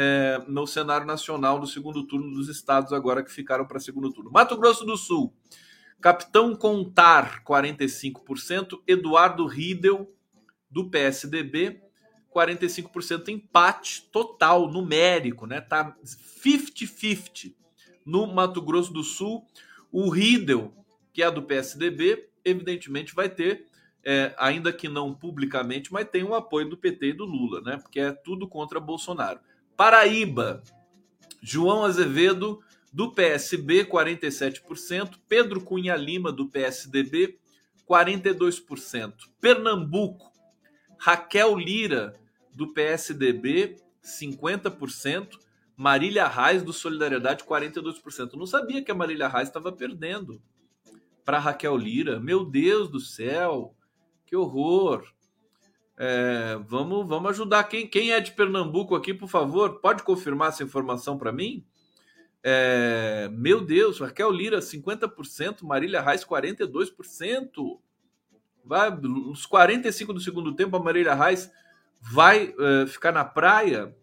é, no cenário nacional do segundo turno dos estados agora que ficaram para segundo turno. Mato Grosso do Sul, Capitão Contar, 45%, Eduardo Riedel, do PSDB, 45% empate total, numérico, né? Tá 50-50 no Mato Grosso do Sul. O Riedel, que é do PSDB, evidentemente vai ter, é, ainda que não publicamente, mas tem o apoio do PT e do Lula, né? Porque é tudo contra Bolsonaro. Paraíba, João Azevedo, do PSB, 47%. Pedro Cunha Lima, do PSDB, 42%. Pernambuco, Raquel Lira, do PSDB, 50%. Marília Reis, do Solidariedade, 42%. não sabia que a Marília Reis estava perdendo para Raquel Lira. Meu Deus do céu, que horror. É, vamos, vamos ajudar. Quem, quem é de Pernambuco aqui, por favor, pode confirmar essa informação para mim? É, meu Deus, Raquel Lira, 50%, Marília Reis, 42% vai uns 45 do segundo tempo, a Marília Reis vai uh, ficar na praia?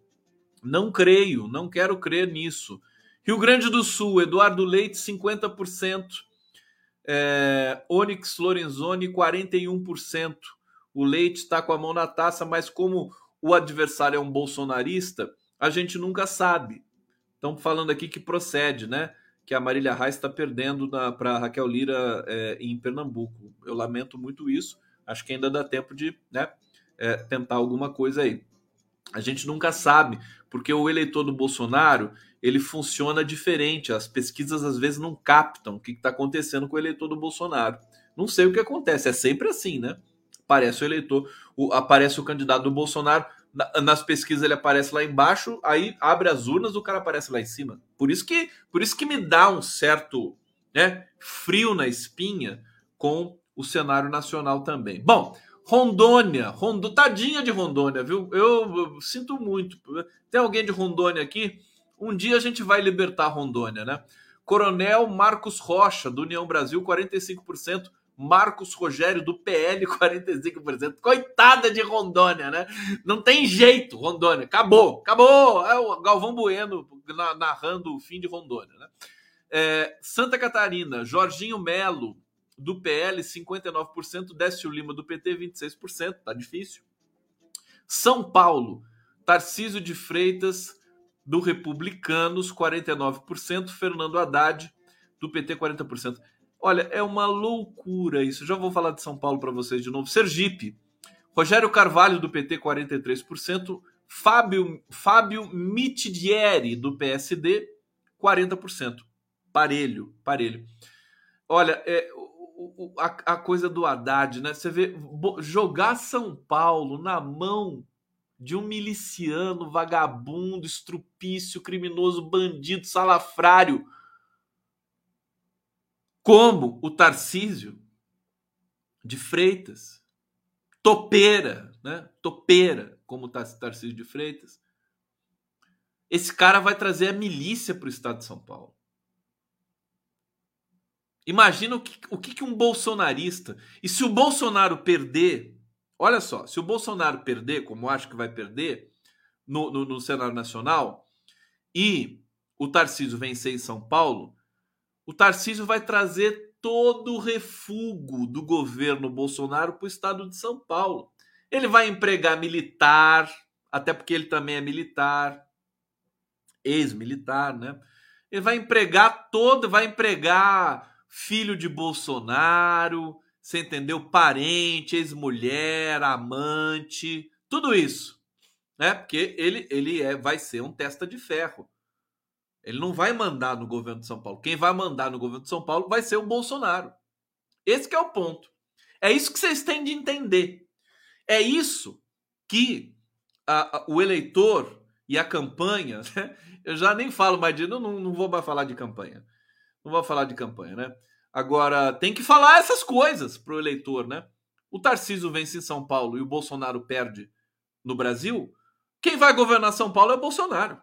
Não creio, não quero crer nisso. Rio Grande do Sul, Eduardo Leite, 50%. É, Onyx Lorenzoni, 41%. O Leite está com a mão na taça, mas como o adversário é um bolsonarista, a gente nunca sabe. Estão falando aqui que procede, né? que a Marília Reis está perdendo para Raquel Lira é, em Pernambuco. Eu lamento muito isso. Acho que ainda dá tempo de né, é, tentar alguma coisa aí. A gente nunca sabe, porque o eleitor do Bolsonaro ele funciona diferente. As pesquisas às vezes não captam o que está acontecendo com o eleitor do Bolsonaro. Não sei o que acontece, é sempre assim, né? Aparece o eleitor, o, aparece o candidato do Bolsonaro, nas pesquisas ele aparece lá embaixo, aí abre as urnas, o cara aparece lá em cima. Por isso que, por isso que me dá um certo né, frio na espinha com o cenário nacional também. Bom, Rondônia, Rondo, tadinha de Rondônia, viu? Eu, eu, sinto muito. Tem alguém de Rondônia aqui? Um dia a gente vai libertar Rondônia, né? Coronel Marcos Rocha, do União Brasil, 45%. Marcos Rogério do PL 45%. Coitada de Rondônia, né? Não tem jeito, Rondônia. Acabou, acabou. É o Galvão Bueno narrando o fim de Rondônia, né? É, Santa Catarina, Jorginho Melo do PL 59%, Décio Lima do PT 26%, tá difícil. São Paulo, Tarcísio de Freitas do Republicanos 49%, Fernando Haddad do PT 40%. Olha, é uma loucura isso. Já vou falar de São Paulo para vocês de novo. Sergipe. Rogério Carvalho, do PT, 43%. Fábio, Fábio Mitidieri, do PSD, 40%. Parelho, parelho. Olha, é, a, a, coisa do Haddad, né? Você vê jogar São Paulo na mão de um miliciano, vagabundo, estrupício, criminoso, bandido, salafrário como o Tarcísio de Freitas, topeira, né? Topeira, como o Tarcísio de Freitas. Esse cara vai trazer a milícia para o estado de São Paulo. Imagina o que, o que, que um bolsonarista. E se o Bolsonaro perder, olha só, se o Bolsonaro perder, como acho que vai perder, no, no, no cenário nacional, e o Tarcísio vencer em São Paulo, o Tarcísio vai trazer todo o refúgio do governo Bolsonaro para o estado de São Paulo. Ele vai empregar militar, até porque ele também é militar. ex-militar, né? Ele vai empregar todo, vai empregar filho de Bolsonaro, você entendeu? Parente, ex-mulher, amante, tudo isso, né? Porque ele ele é, vai ser um testa de ferro. Ele não vai mandar no governo de São Paulo. Quem vai mandar no governo de São Paulo vai ser o Bolsonaro. Esse é o ponto. É isso que vocês têm de entender. É isso que a, a, o eleitor e a campanha, né? eu já nem falo mais de, não, não vou mais falar de campanha. Não vou falar de campanha, né? Agora, tem que falar essas coisas para o eleitor, né? O Tarcísio vence em São Paulo e o Bolsonaro perde no Brasil. Quem vai governar São Paulo é o Bolsonaro.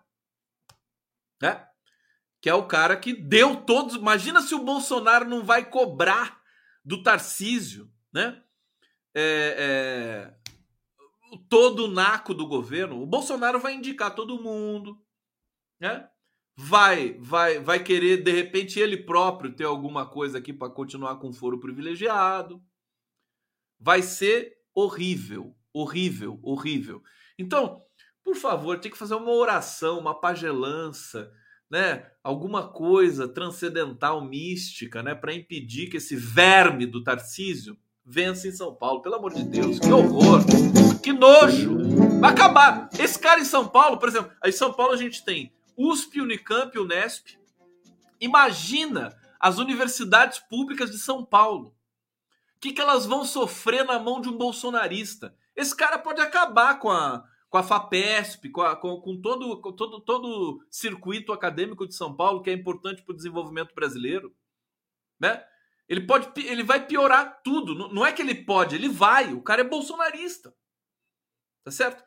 Né? Que é o cara que deu todos. Imagina se o Bolsonaro não vai cobrar do Tarcísio, né? É, é, todo o naco do governo, o Bolsonaro vai indicar todo mundo, né? Vai, vai, vai querer de repente ele próprio ter alguma coisa aqui para continuar com foro privilegiado. Vai ser horrível, horrível, horrível. Então, por favor, tem que fazer uma oração, uma pagelança, né? Alguma coisa transcendental, mística, né, para impedir que esse verme do Tarcísio vença em São Paulo. Pelo amor de Deus, que horror! Que nojo! Vai acabar. Esse cara em São Paulo, por exemplo, aí em São Paulo a gente tem USP, Unicamp, Unesp. Imagina as universidades públicas de São Paulo. O que, que elas vão sofrer na mão de um bolsonarista? Esse cara pode acabar com a, com a FAPESP, com, a, com, com todo, com todo, todo circuito acadêmico de São Paulo, que é importante para o desenvolvimento brasileiro. Né? Ele pode, ele vai piorar tudo. Não, não é que ele pode, ele vai. O cara é bolsonarista. Tá certo?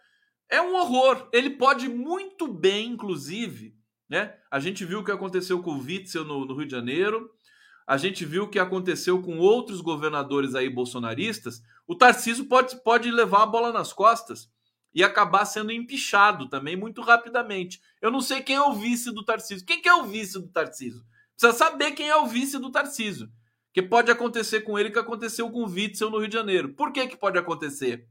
É um horror. Ele pode muito bem, inclusive, né? A gente viu o que aconteceu com o Witzel no, no Rio de Janeiro. A gente viu o que aconteceu com outros governadores aí bolsonaristas. O Tarcísio pode, pode levar a bola nas costas e acabar sendo empichado também muito rapidamente. Eu não sei quem é o vice do Tarcísio. Quem que é o vice do Tarcísio? Precisa saber quem é o vice do Tarcísio. Que pode acontecer com ele que aconteceu com o Witzel no Rio de Janeiro. Por que, que pode acontecer?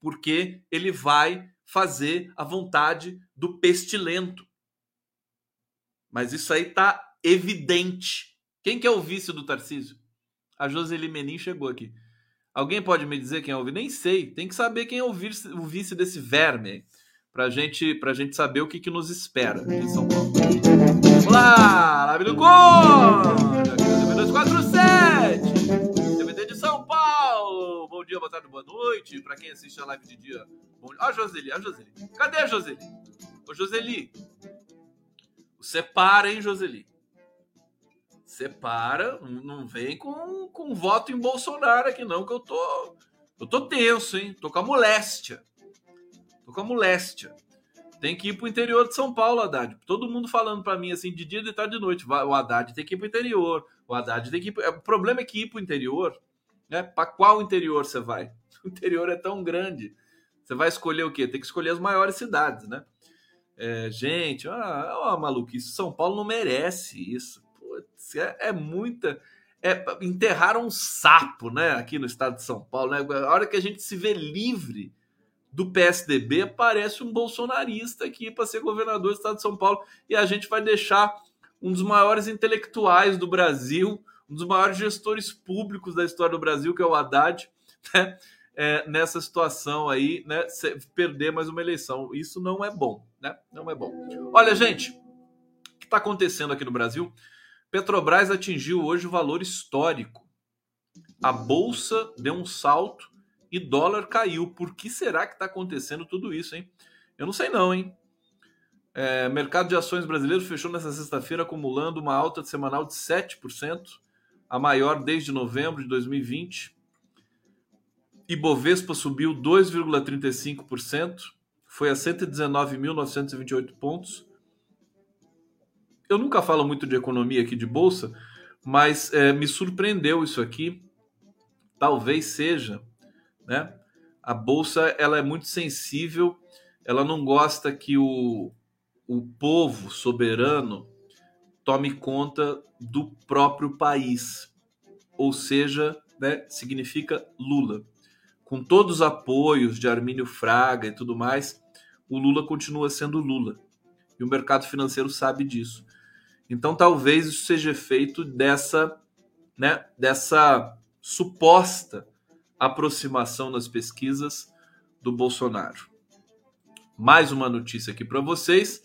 porque ele vai fazer a vontade do pestilento. Mas isso aí tá evidente. Quem que é o vice do Tarcísio? A Joseli Menin chegou aqui. Alguém pode me dizer quem é o vice? Nem sei. Tem que saber quem é o vice, o vice desse verme pra gente, pra gente saber o que, que nos espera em São Paulo. Vamos lá! Live do Conde! Aqui no 247! bom dia, boa tarde, boa noite. Para quem assiste a live de dia, bom dia. Ah, Joseli, ah, Joseli. Cadê a Joseli? Ô, Joseli. Separa, hein, Joseli? Separa, não vem com, com voto em Bolsonaro aqui, não, que eu tô. Eu tô tenso, hein? Tô com a moléstia. Tô com a moléstia. Tem que ir pro interior de São Paulo, Haddad. Todo mundo falando para mim assim, de dia, de tarde, de noite. O Haddad tem que ir pro interior. O Haddad tem que ir. Pro... O problema é que ir pro interior né? Para qual interior você vai? O interior é tão grande. Você vai escolher o quê? Tem que escolher as maiores cidades, né? É, gente, ah, é maluquice. São Paulo não merece isso. Putz, é, é muita. É, enterraram um sapo, né? Aqui no estado de São Paulo. Né? A hora que a gente se vê livre do PSDB, aparece um bolsonarista aqui para ser governador do estado de São Paulo. E a gente vai deixar um dos maiores intelectuais do Brasil um dos maiores gestores públicos da história do Brasil, que é o Haddad, né? É, nessa situação aí, né? Perder mais uma eleição. Isso não é bom, né? Não é bom. Olha, gente, o que está acontecendo aqui no Brasil? Petrobras atingiu hoje o valor histórico. A bolsa deu um salto e dólar caiu. Por que será que está acontecendo tudo isso, hein? Eu não sei não, hein? É, mercado de ações brasileiro fechou nessa sexta-feira acumulando uma alta semanal de 7% a maior desde novembro de 2020. Ibovespa subiu 2,35%, foi a 119.928 pontos. Eu nunca falo muito de economia aqui de bolsa, mas é, me surpreendeu isso aqui. Talvez seja, né? A bolsa ela é muito sensível, ela não gosta que o, o povo soberano tome conta do próprio país. Ou seja, né, significa Lula. Com todos os apoios de Armínio Fraga e tudo mais, o Lula continua sendo Lula. E o mercado financeiro sabe disso. Então talvez isso seja efeito dessa, né, dessa suposta aproximação nas pesquisas do Bolsonaro. Mais uma notícia aqui para vocês.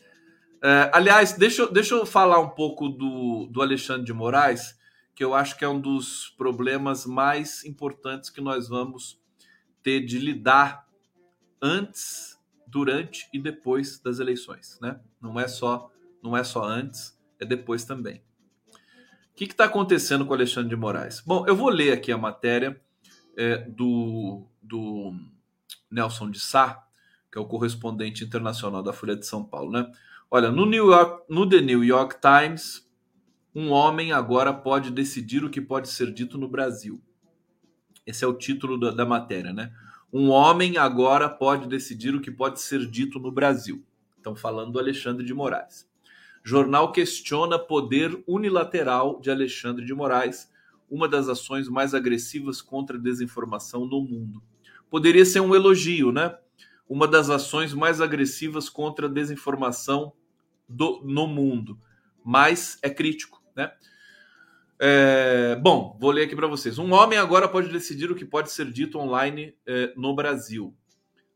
É, aliás, deixa, deixa eu falar um pouco do, do Alexandre de Moraes, que eu acho que é um dos problemas mais importantes que nós vamos ter de lidar antes, durante e depois das eleições, né? Não é só, não é só antes, é depois também. O que está acontecendo com o Alexandre de Moraes? Bom, eu vou ler aqui a matéria é, do, do Nelson de Sá, que é o correspondente internacional da Folha de São Paulo, né? Olha, no, New York, no The New York Times, um homem agora pode decidir o que pode ser dito no Brasil. Esse é o título da, da matéria, né? Um homem agora pode decidir o que pode ser dito no Brasil. Estão falando do Alexandre de Moraes. Jornal questiona poder unilateral de Alexandre de Moraes, uma das ações mais agressivas contra a desinformação no mundo. Poderia ser um elogio, né? Uma das ações mais agressivas contra a desinformação do, no mundo, mas é crítico, né? É, bom, vou ler aqui para vocês. Um homem agora pode decidir o que pode ser dito online é, no Brasil.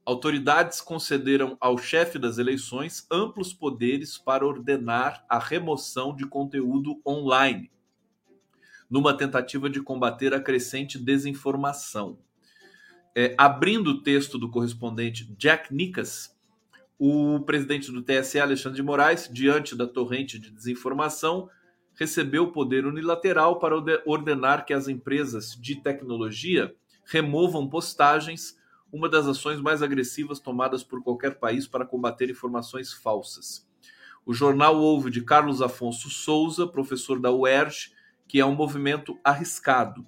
Autoridades concederam ao chefe das eleições amplos poderes para ordenar a remoção de conteúdo online, numa tentativa de combater a crescente desinformação. É, abrindo o texto do correspondente Jack Nicas, o presidente do TSE, Alexandre de Moraes, diante da torrente de desinformação, recebeu o poder unilateral para ordenar que as empresas de tecnologia removam postagens uma das ações mais agressivas tomadas por qualquer país para combater informações falsas. O jornal ouve de Carlos Afonso Souza, professor da UERJ, que é um movimento arriscado,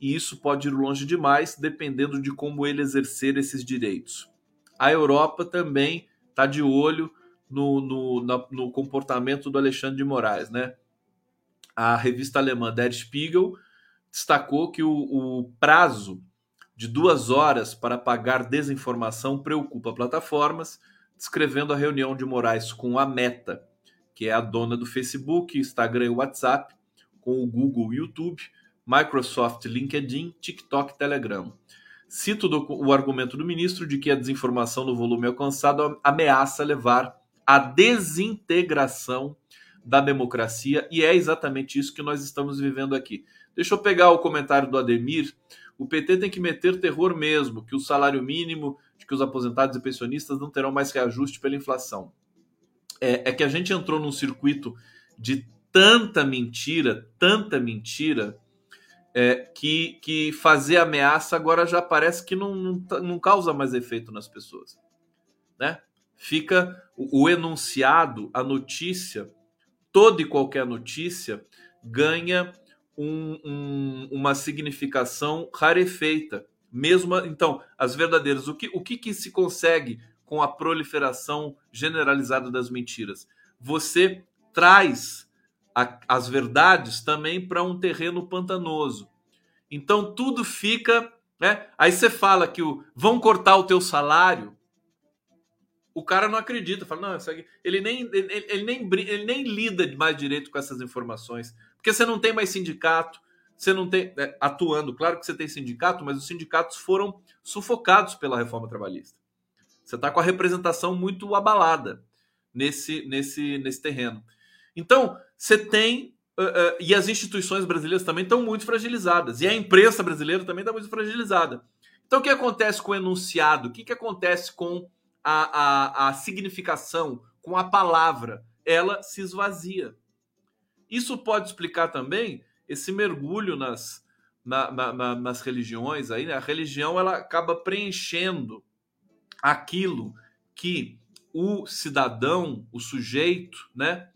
e isso pode ir longe demais, dependendo de como ele exercer esses direitos. A Europa também está de olho no, no, na, no, comportamento do Alexandre de Moraes. Né? A revista alemã Der Spiegel destacou que o, o prazo de duas horas para pagar desinformação preocupa plataformas, descrevendo a reunião de Moraes com a Meta, que é a dona do Facebook, Instagram e WhatsApp, com o Google YouTube, Microsoft, LinkedIn, TikTok e Telegram. Cito o argumento do ministro de que a desinformação no volume alcançado ameaça levar à desintegração da democracia, e é exatamente isso que nós estamos vivendo aqui. Deixa eu pegar o comentário do Ademir, o PT tem que meter terror mesmo, que o salário mínimo, de que os aposentados e pensionistas não terão mais reajuste pela inflação. É, é que a gente entrou num circuito de tanta mentira, tanta mentira, é, que, que fazer ameaça agora já parece que não, não, tá, não causa mais efeito nas pessoas. Né? Fica o, o enunciado, a notícia, toda e qualquer notícia ganha um, um, uma significação rarefeita. Mesmo então, as verdadeiras. O que, o que, que se consegue com a proliferação generalizada das mentiras? Você traz a, as verdades também para um terreno pantanoso. Então tudo fica. Né? Aí você fala que o, vão cortar o teu salário. O cara não acredita, fala, não, ele, nem, ele, ele, nem, ele nem lida mais direito com essas informações. Porque você não tem mais sindicato, você não tem. É, atuando, claro que você tem sindicato, mas os sindicatos foram sufocados pela reforma trabalhista. Você está com a representação muito abalada nesse, nesse, nesse terreno. Então, você tem. Uh, uh, e as instituições brasileiras também estão muito fragilizadas. E a imprensa brasileira também está muito fragilizada. Então, o que acontece com o enunciado? O que, que acontece com a, a, a significação, com a palavra? Ela se esvazia. Isso pode explicar também esse mergulho nas, na, na, nas religiões aí, né? A religião ela acaba preenchendo aquilo que o cidadão, o sujeito, né,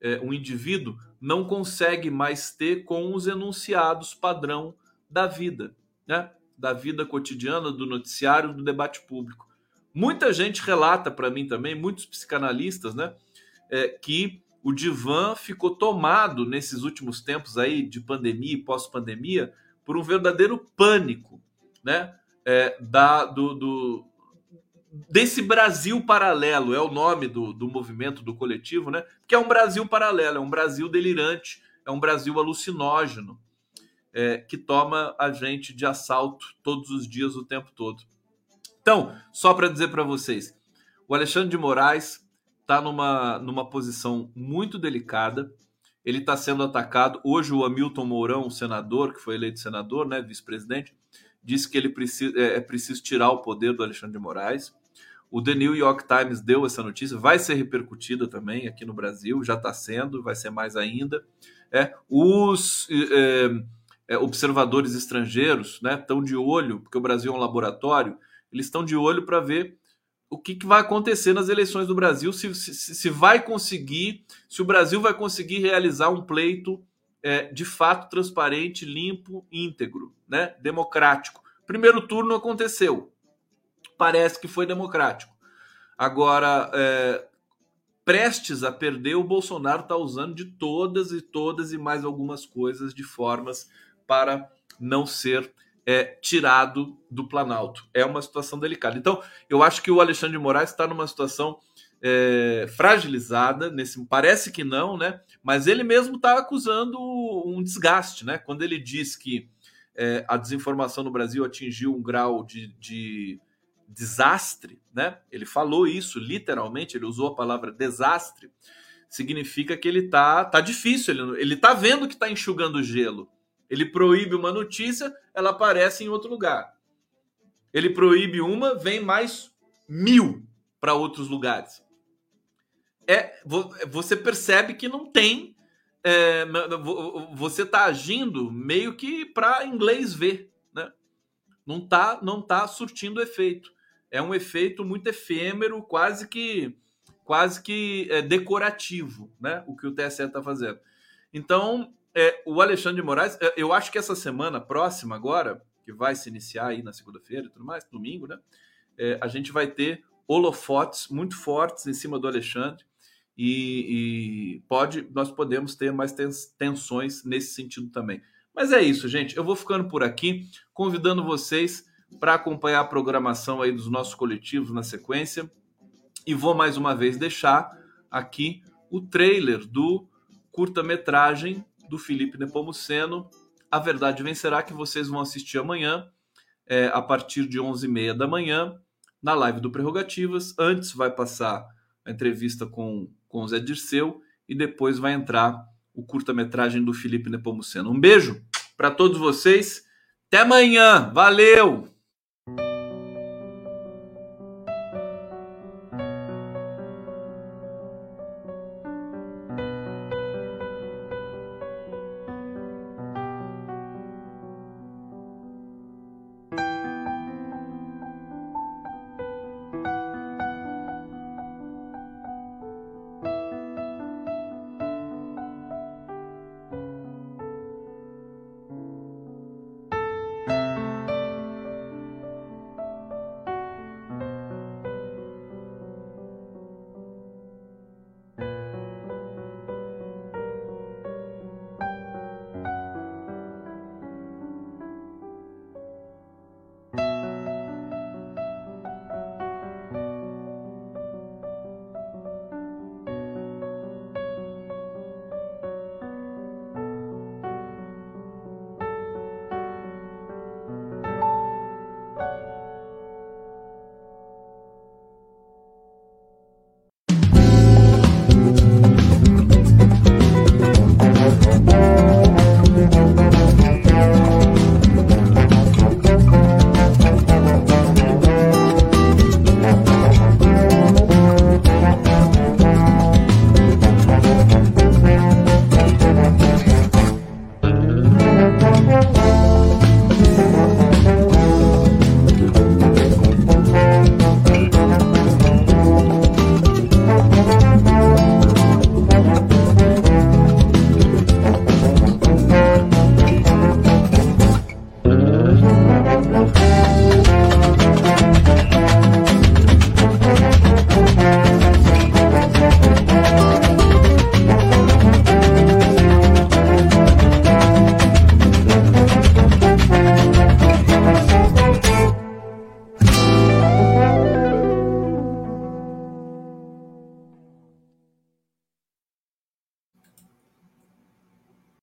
é, o indivíduo não consegue mais ter com os enunciados padrão da vida, né? Da vida cotidiana, do noticiário, do debate público. Muita gente relata para mim também, muitos psicanalistas, né, é, que o divã ficou tomado nesses últimos tempos aí de pandemia e pós-pandemia por um verdadeiro pânico, né? É, da, do, do, desse Brasil paralelo, é o nome do, do movimento, do coletivo, né? Que é um Brasil paralelo, é um Brasil delirante, é um Brasil alucinógeno, é, que toma a gente de assalto todos os dias, o tempo todo. Então, só para dizer para vocês, o Alexandre de Moraes está numa, numa posição muito delicada. Ele está sendo atacado. Hoje, o Hamilton Mourão, senador, que foi eleito senador, né, vice-presidente, disse que ele precisa, é, é preciso tirar o poder do Alexandre de Moraes. O The New York Times deu essa notícia, vai ser repercutida também aqui no Brasil, já está sendo, vai ser mais ainda. É, os é, é, observadores estrangeiros estão né, de olho, porque o Brasil é um laboratório, eles estão de olho para ver o que, que, vai acontecer nas eleições do Brasil, se, se, se, vai conseguir, se o Brasil vai conseguir realizar um pleito é, de fato transparente, limpo, íntegro, né, democrático. Primeiro turno aconteceu, parece que foi democrático. Agora, é, prestes a perder, o Bolsonaro está usando de todas e todas e mais algumas coisas de formas para não ser é, tirado do Planalto. É uma situação delicada. Então, eu acho que o Alexandre de Moraes está numa situação é, fragilizada, nesse, parece que não, né? Mas ele mesmo está acusando um desgaste, né? Quando ele diz que é, a desinformação no Brasil atingiu um grau de, de desastre, né? Ele falou isso literalmente, ele usou a palavra desastre. Significa que ele tá, tá difícil, ele, ele tá vendo que tá enxugando gelo. Ele proíbe uma notícia, ela aparece em outro lugar. Ele proíbe uma, vem mais mil para outros lugares. É, você percebe que não tem. É, você está agindo meio que para inglês ver, né? Não tá, não tá surtindo efeito. É um efeito muito efêmero, quase que quase que é, decorativo, né? O que o TSE está fazendo. Então, é, o Alexandre de Moraes, é, eu acho que essa semana próxima agora, que vai se iniciar aí na segunda-feira e tudo mais, domingo, né? É, a gente vai ter holofotes muito fortes em cima do Alexandre e, e pode, nós podemos ter mais tensões nesse sentido também. Mas é isso, gente. Eu vou ficando por aqui, convidando vocês para acompanhar a programação aí dos nossos coletivos na sequência. E vou mais uma vez deixar aqui o trailer do curta-metragem do Felipe Nepomuceno, A Verdade Vencerá, que vocês vão assistir amanhã, é, a partir de 11h30 da manhã, na live do Prerrogativas. Antes vai passar a entrevista com, com o Zé Dirceu e depois vai entrar o curta-metragem do Felipe Nepomuceno. Um beijo para todos vocês. Até amanhã. Valeu!